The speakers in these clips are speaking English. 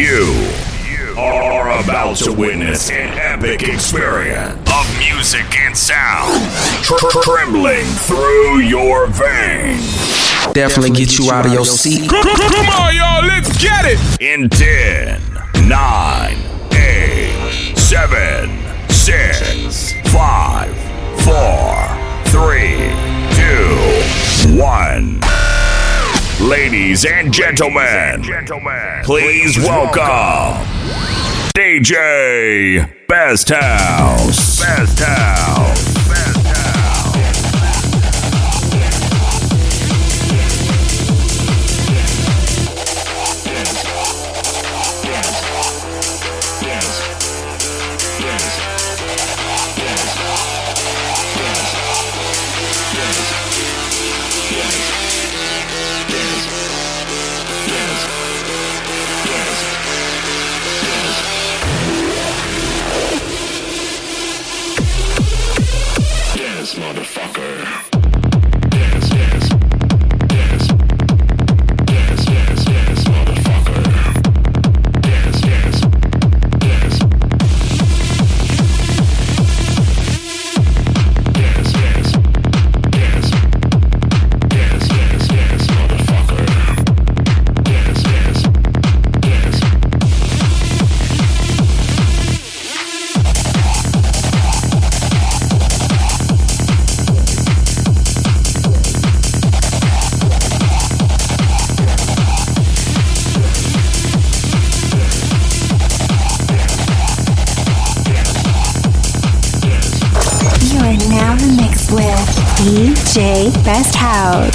You are about to witness an epic experience of music and sound tr- tr- trembling through your veins. Definitely get you out of your seat. Come on, y'all, let's get it. In 10, 9, 8, 7, 6, 5, 4, 3, 2, 1. Ladies and gentlemen, please welcome DJ Best House. Best House. House.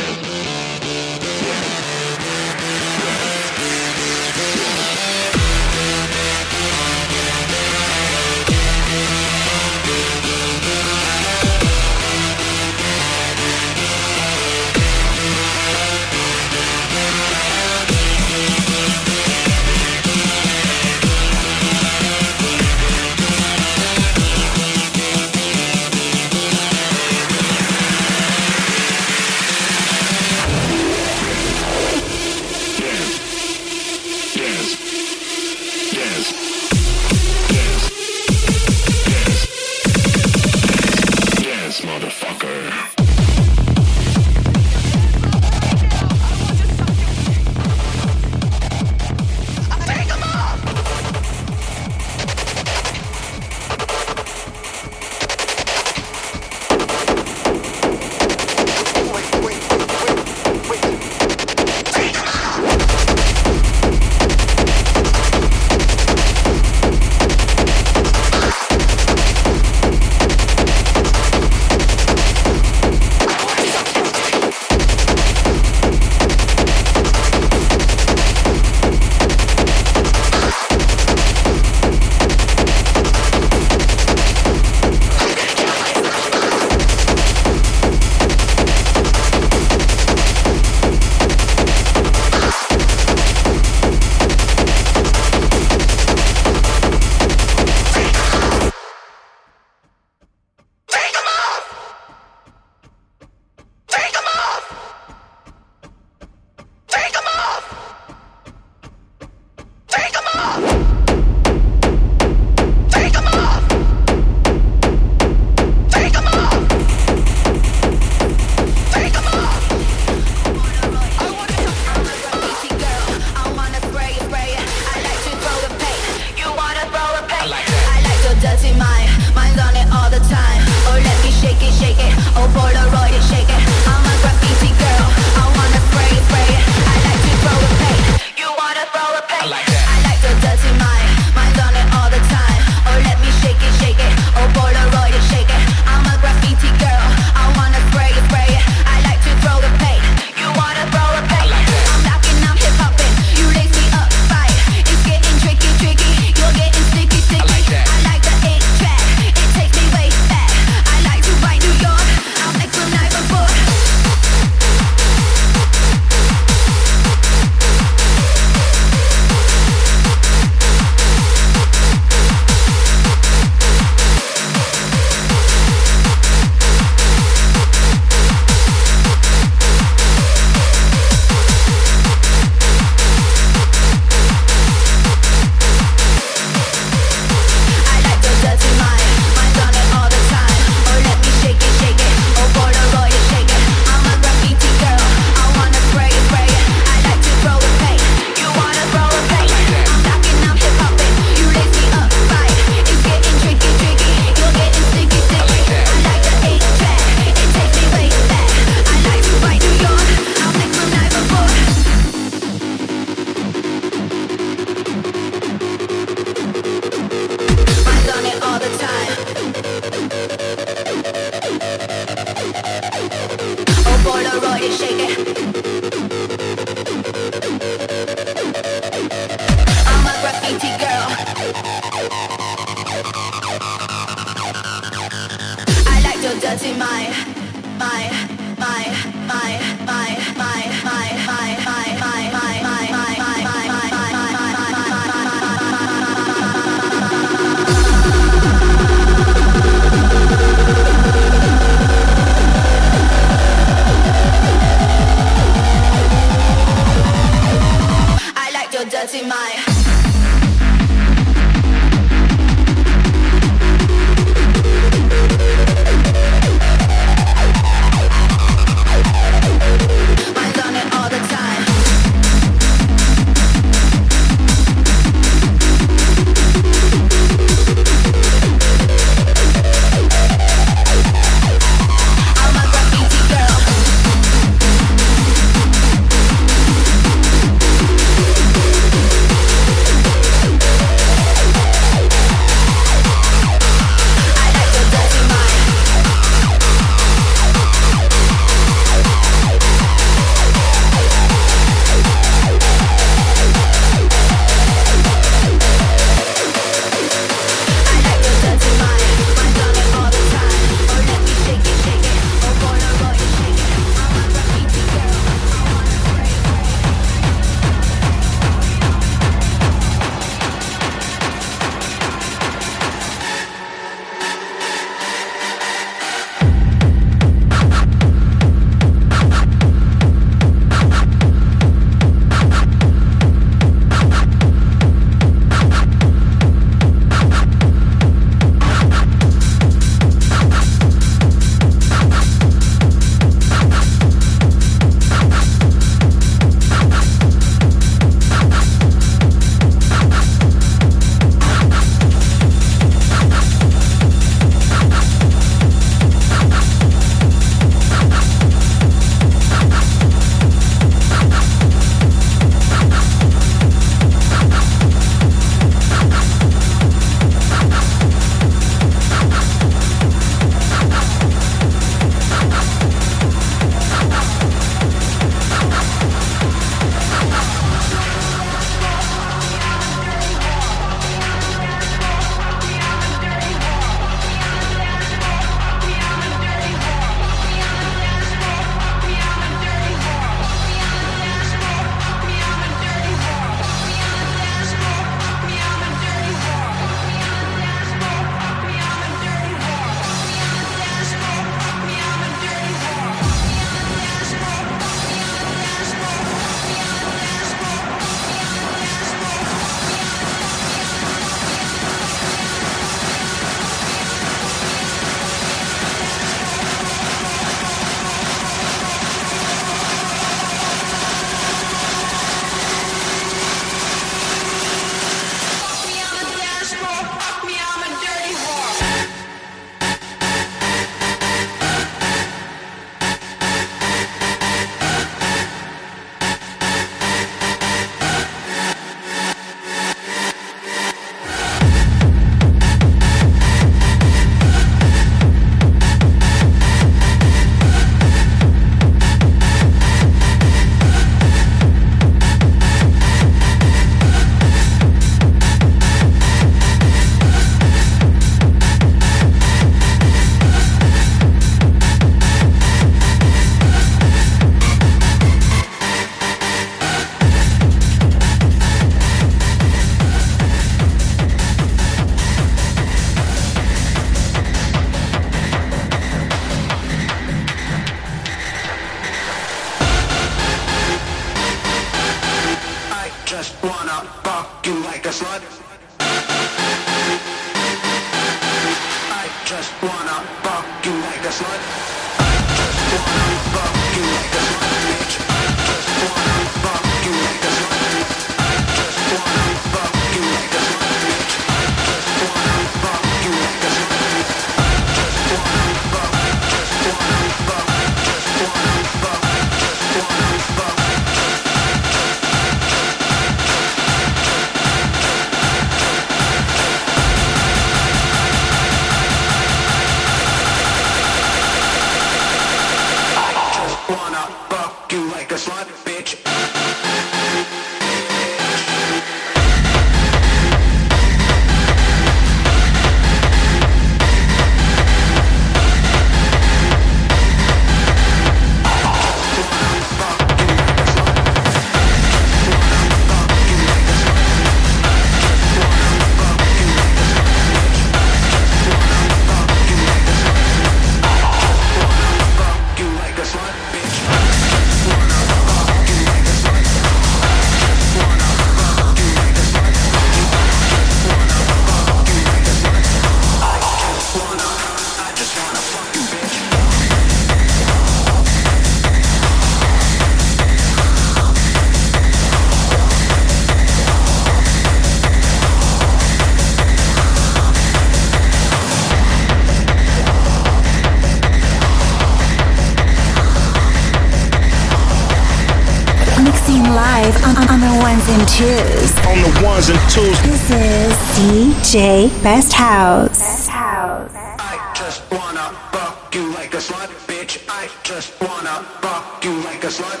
On and twos. This is DJ Best House. Best House. I just wanna fuck you like a slut, bitch. I just wanna fuck you like a slut.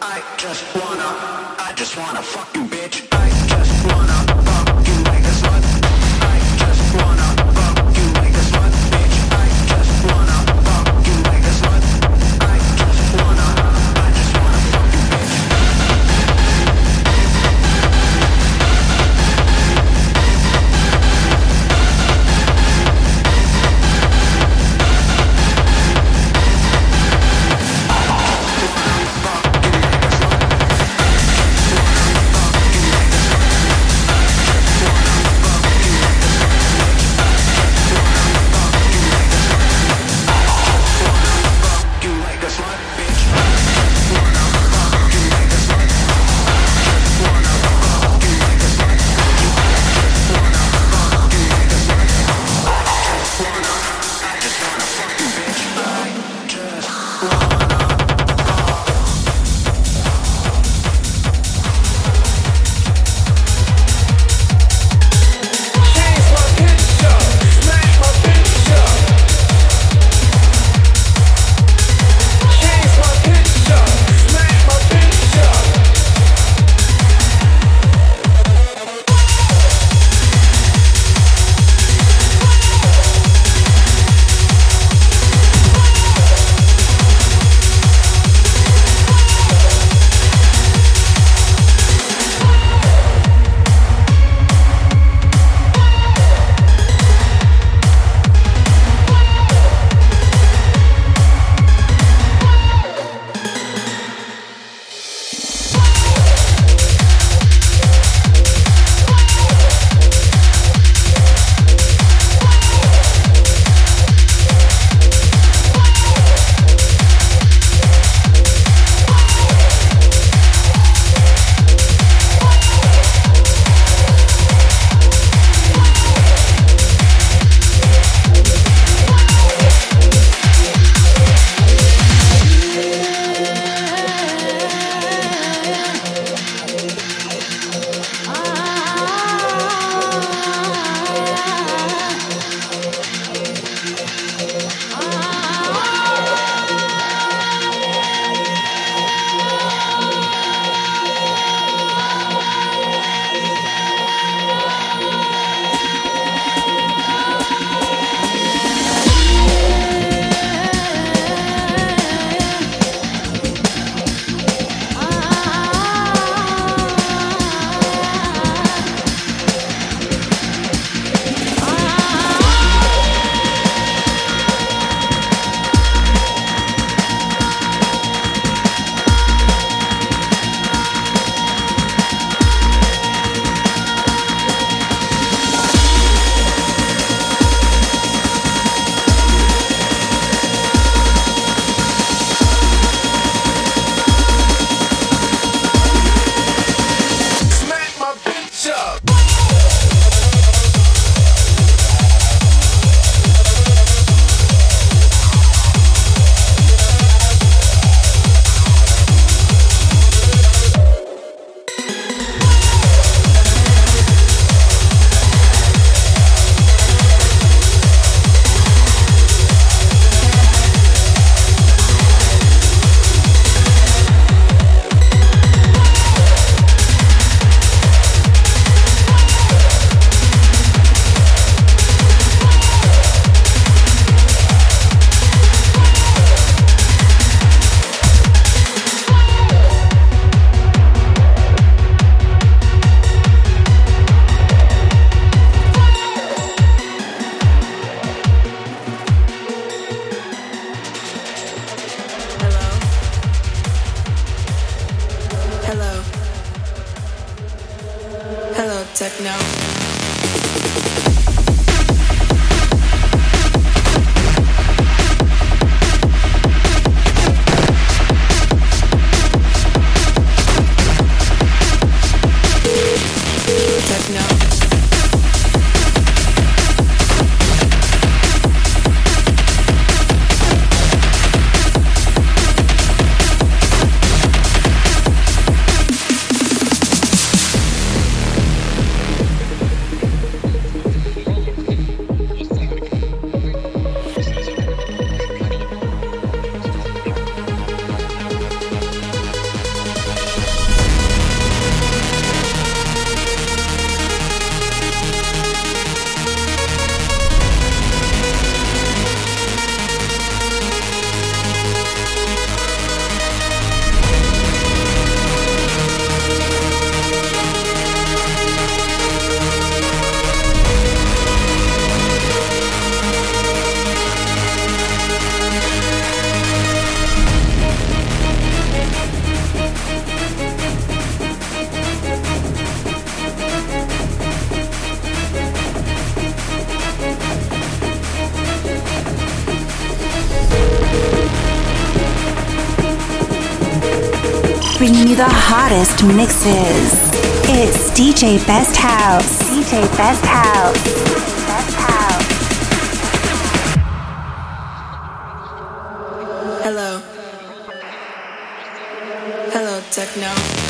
I just wanna, I just wanna fuck you, hottest mixes. It's DJ Best House. DJ Best House. Best House. Hello. Hello, techno.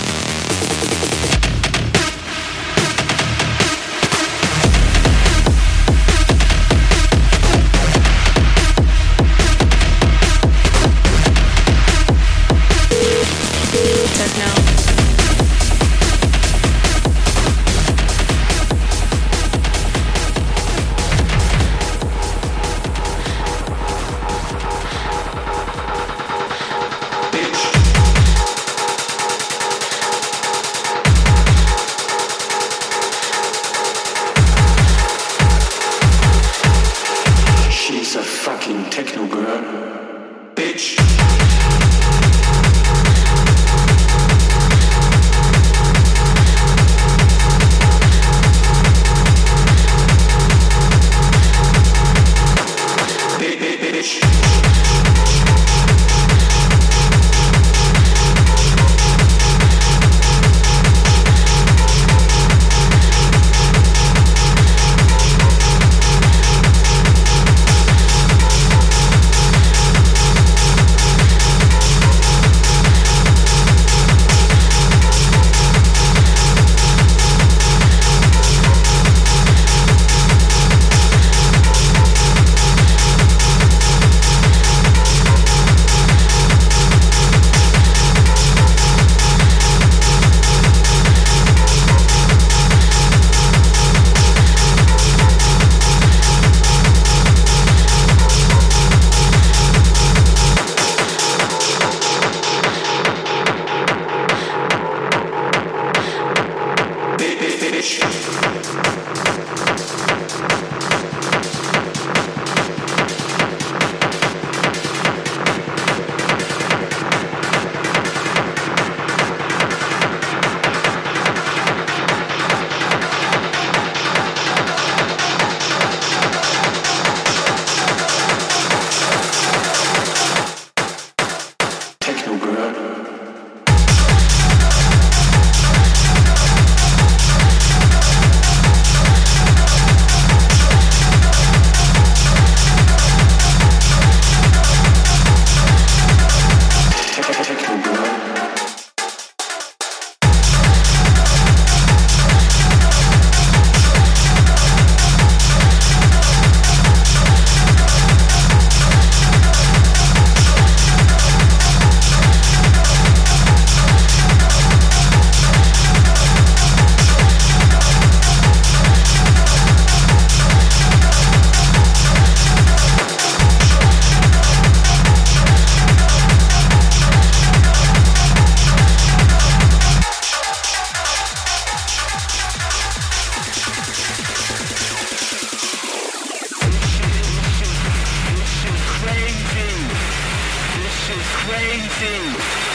crazy.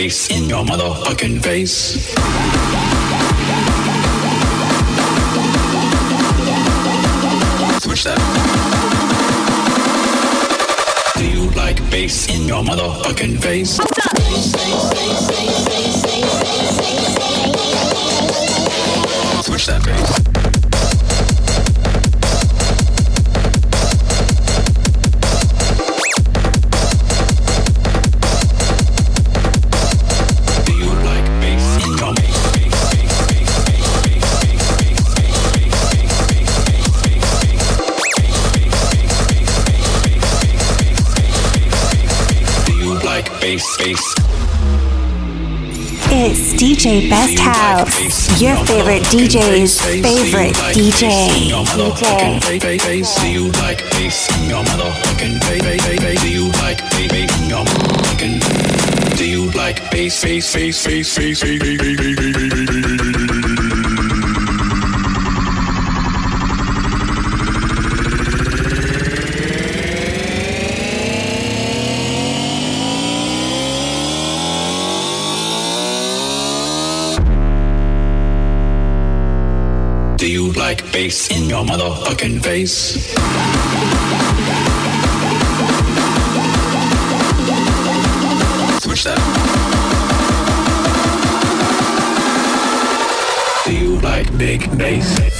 face, in your motherfucking face. Switch that. Do you like bass in your motherfucking face? Switch that bass. DJ Best House, your favorite DJ's favorite DJ. DJ. you like bass? Do you like bass. Do you like bass? Do you like bass? Bass in your motherfucking face? Switch that. Do you like big bass?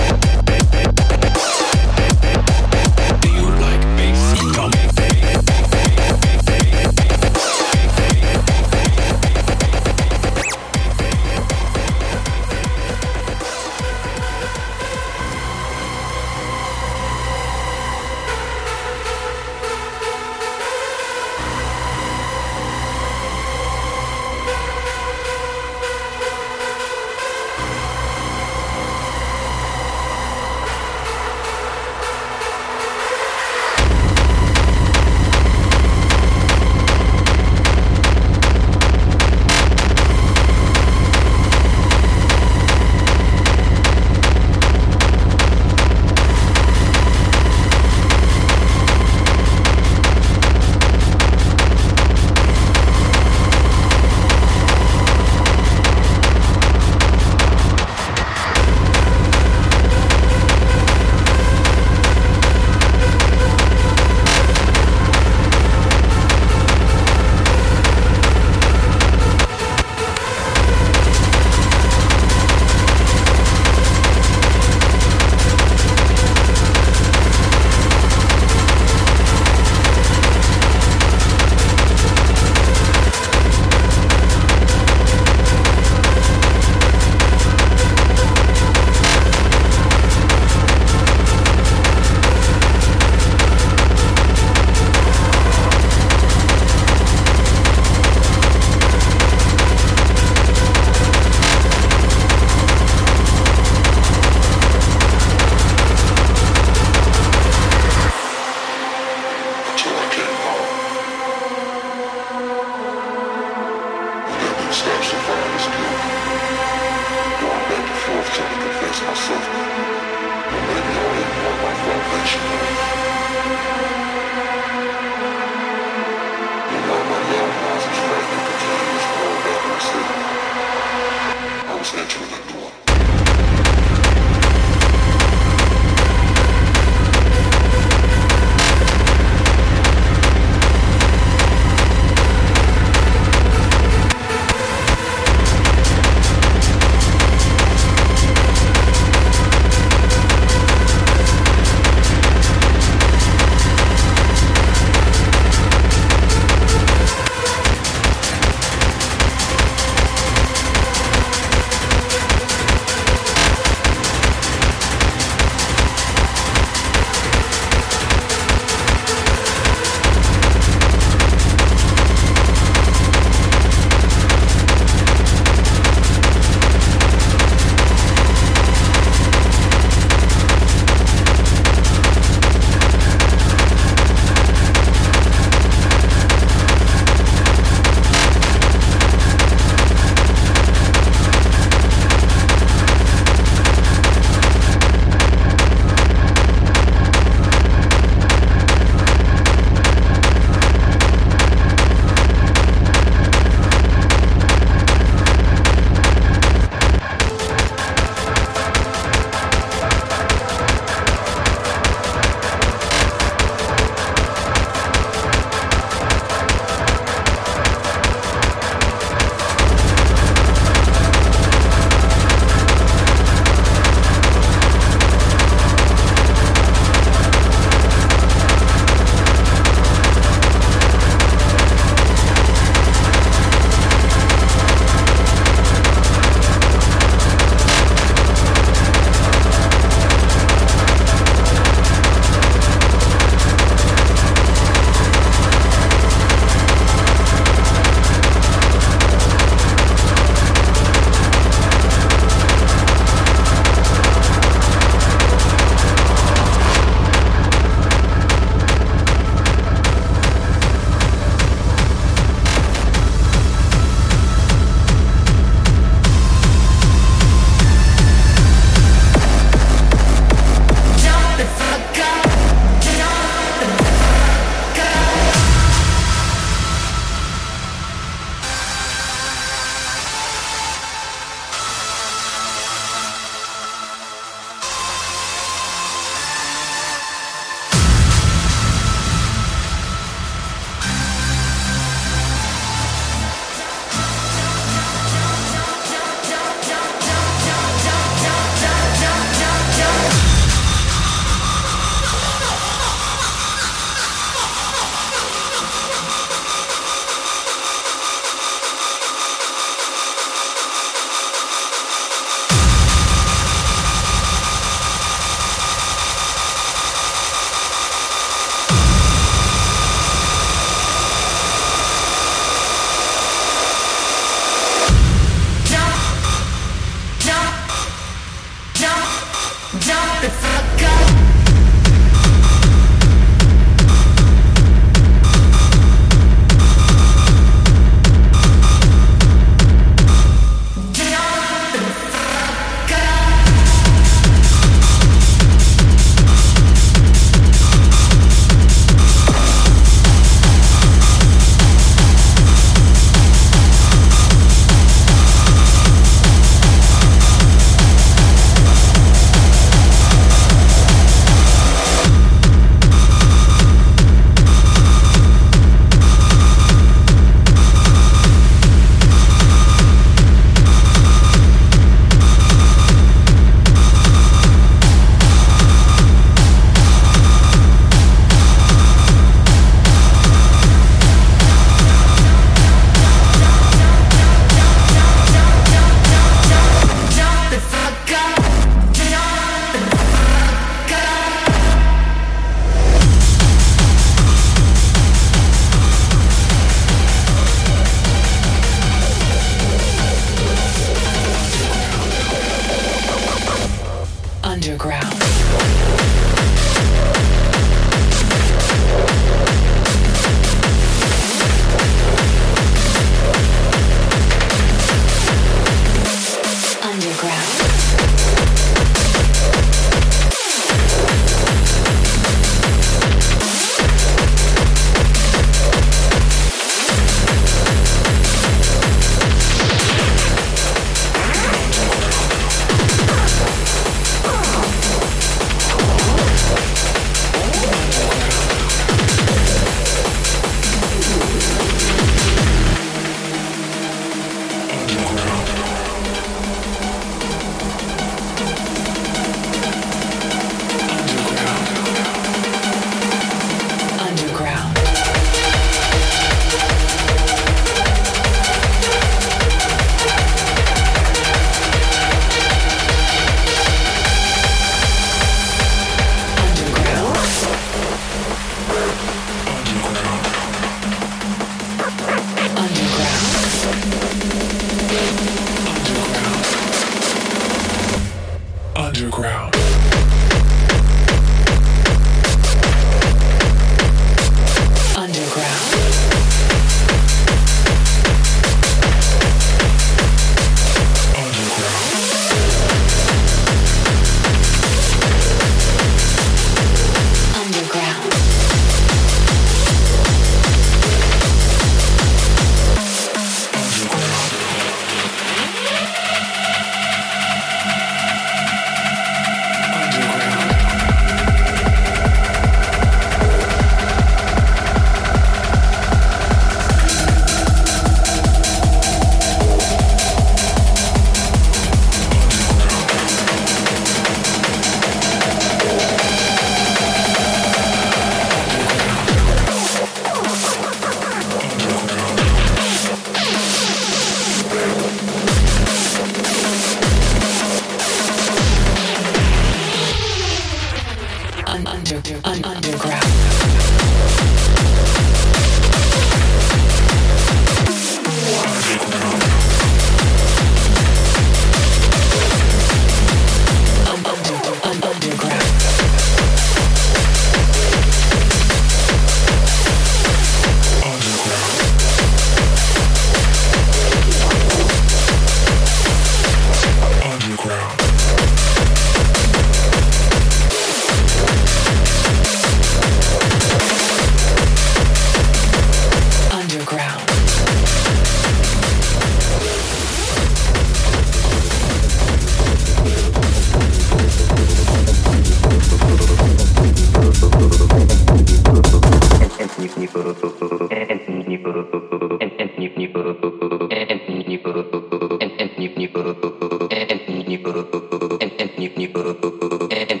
You're,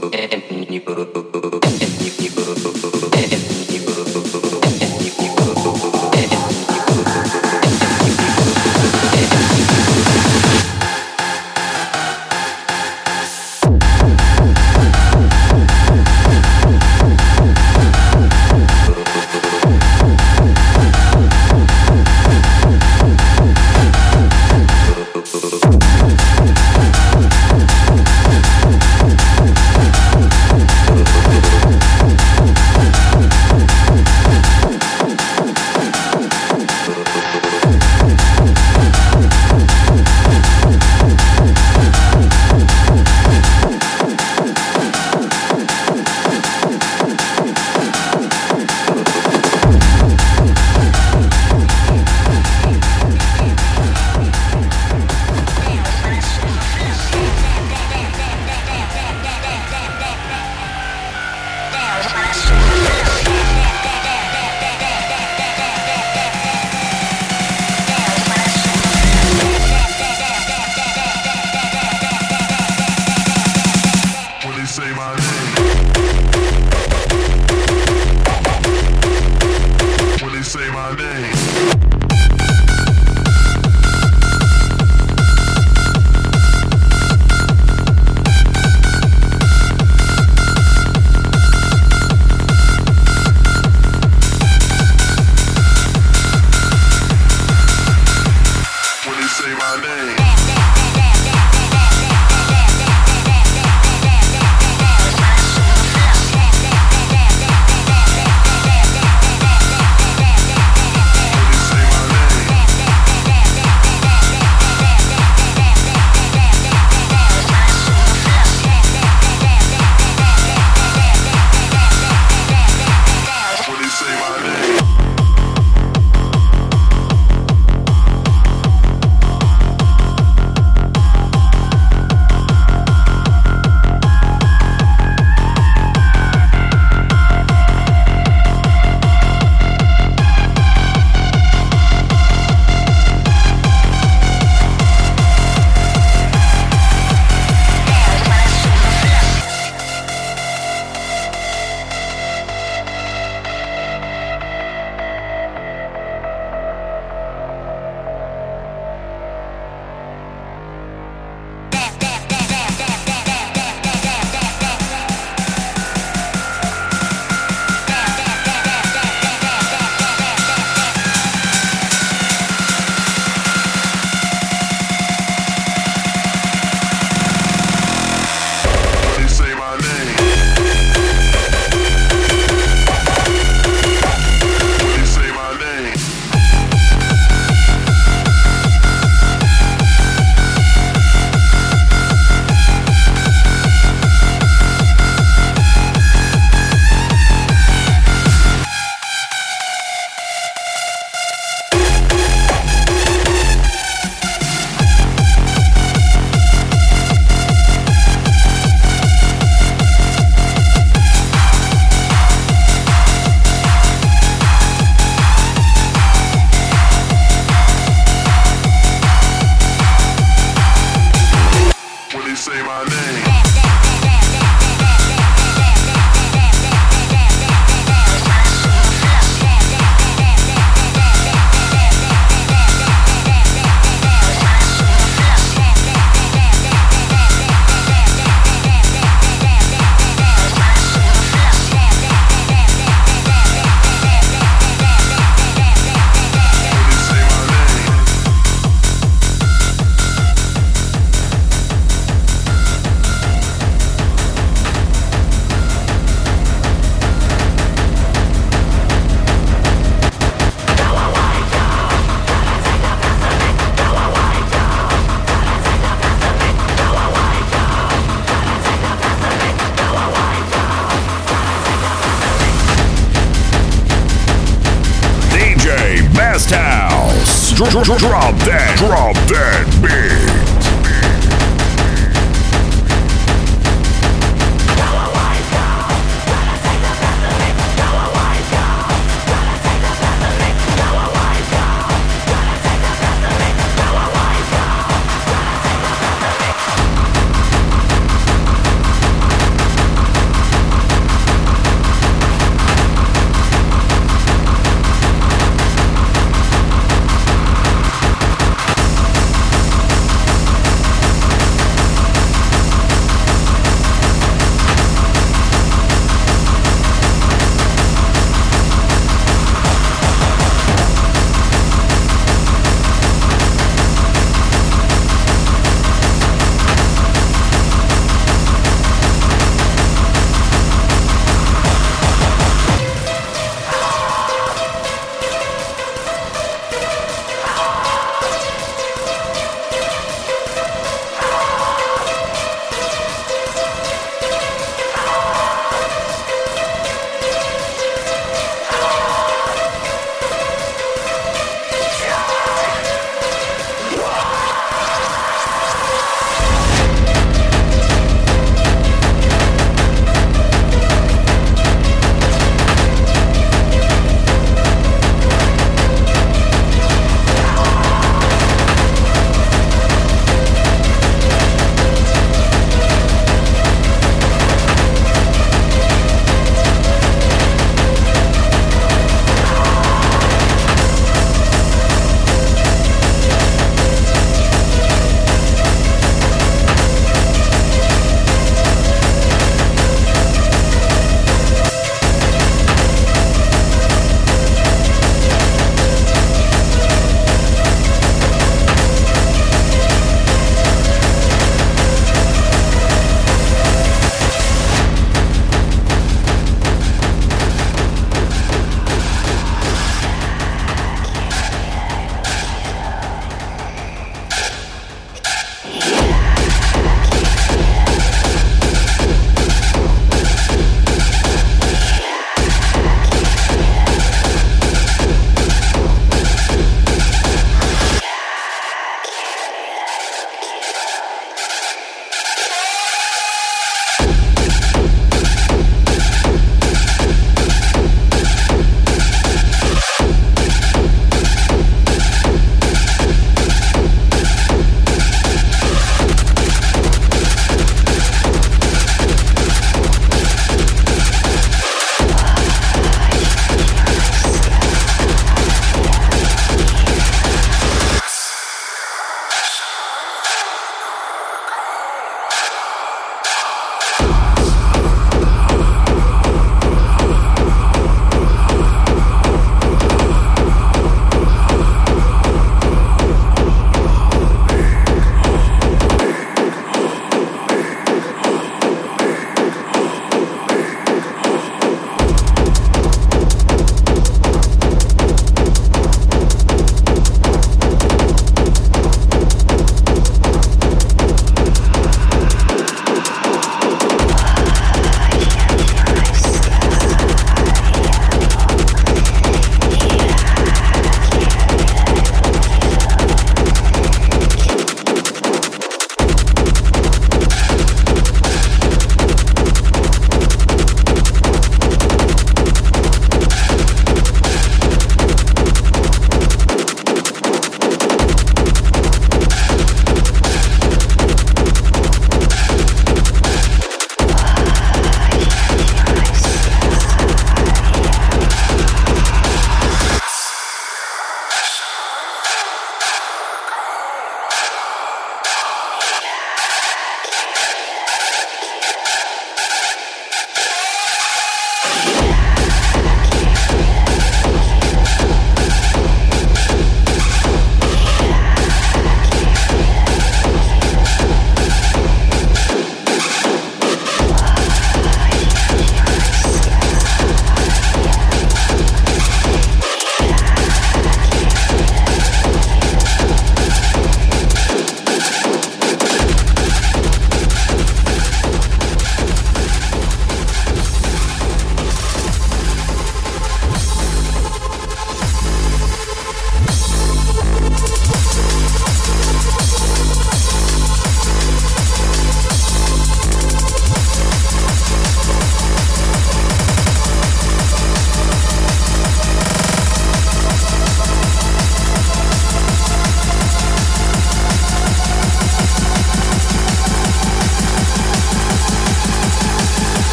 You're drop that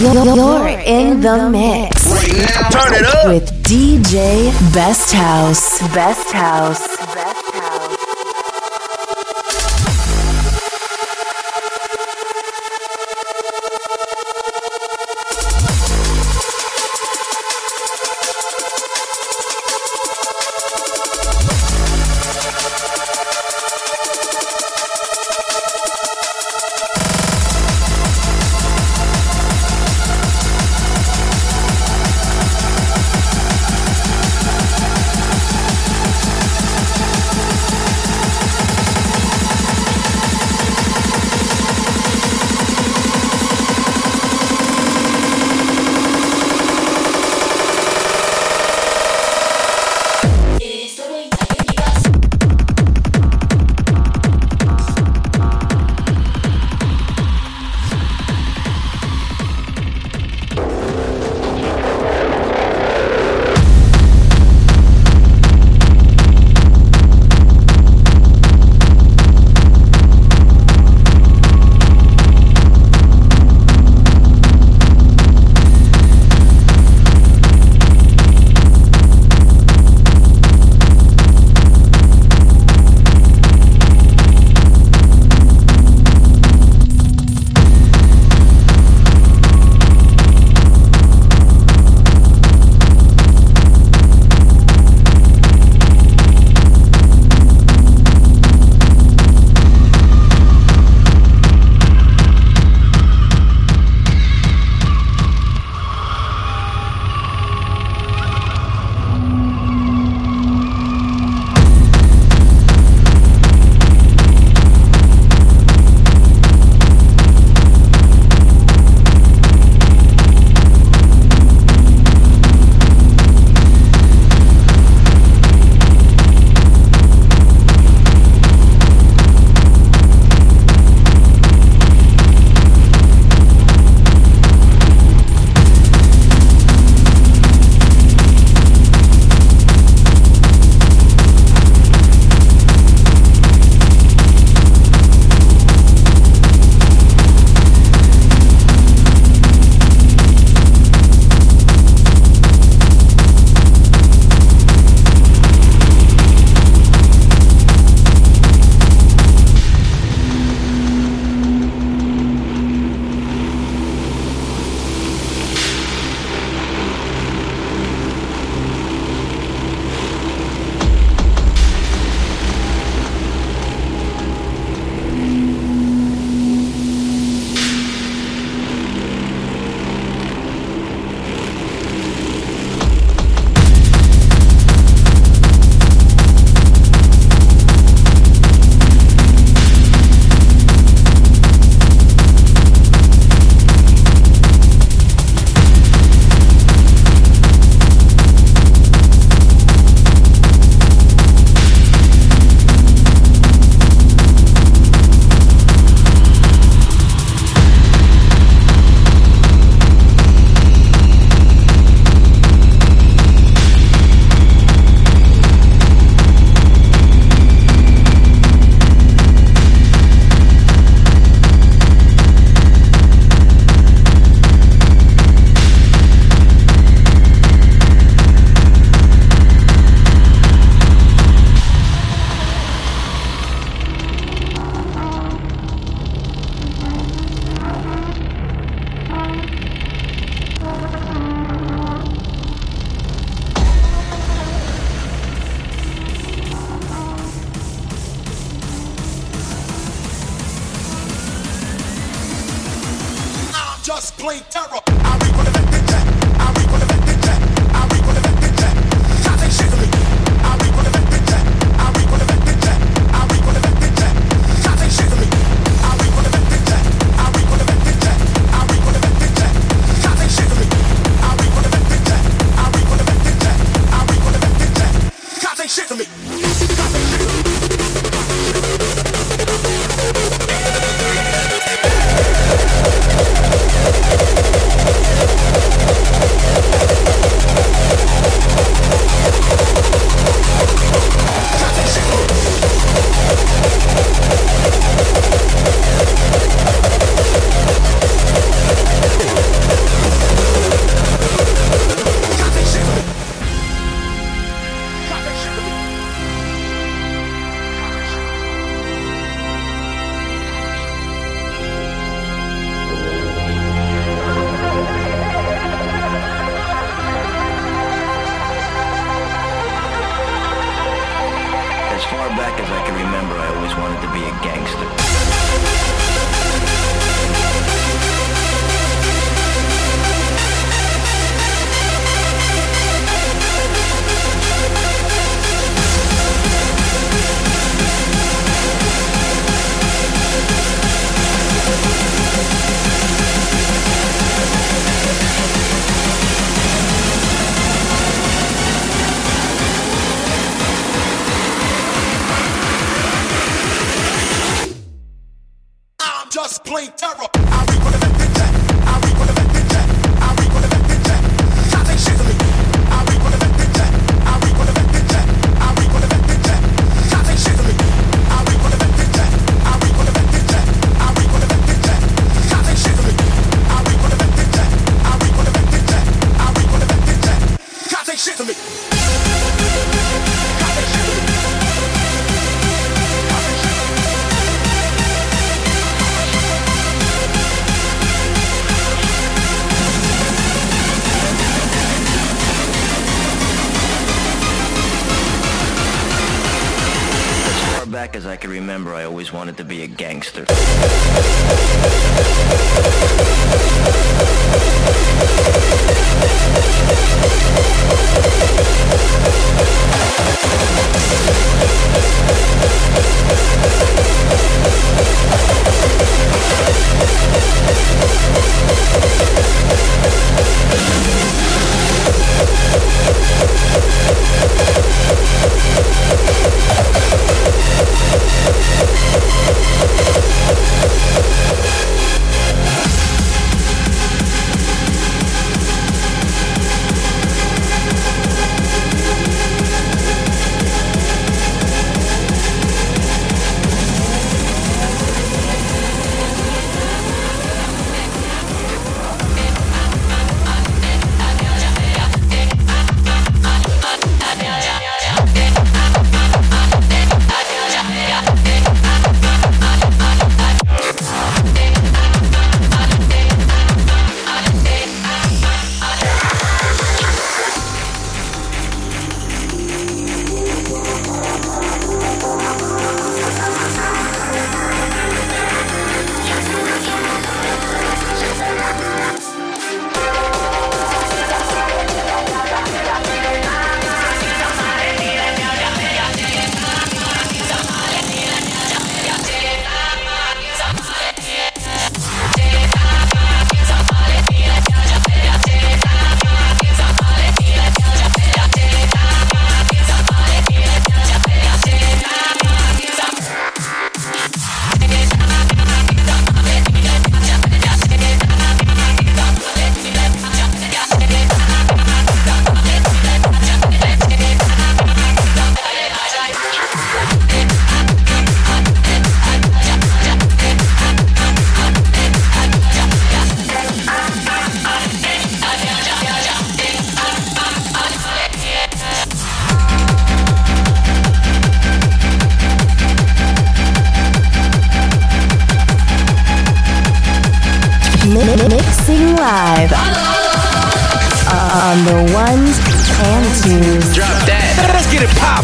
You're in the mix Turn it up. with DJ Best House. Best House.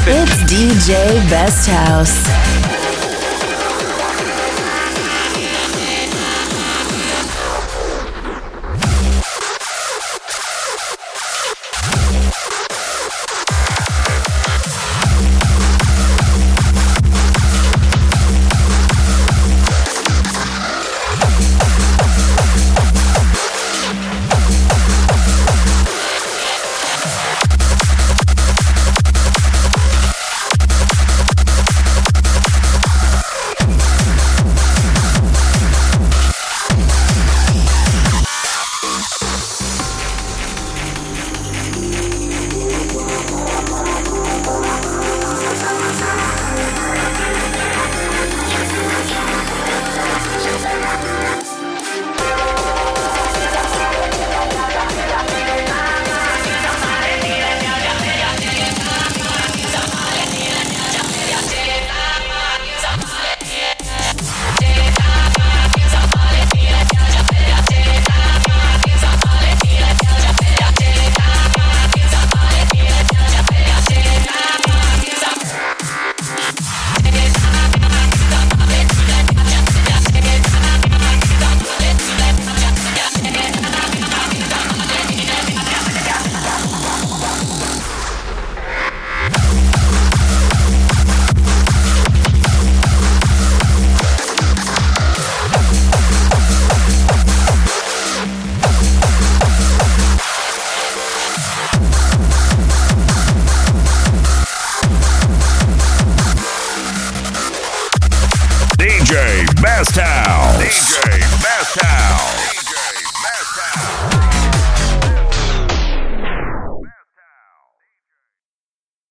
It's DJ Best House.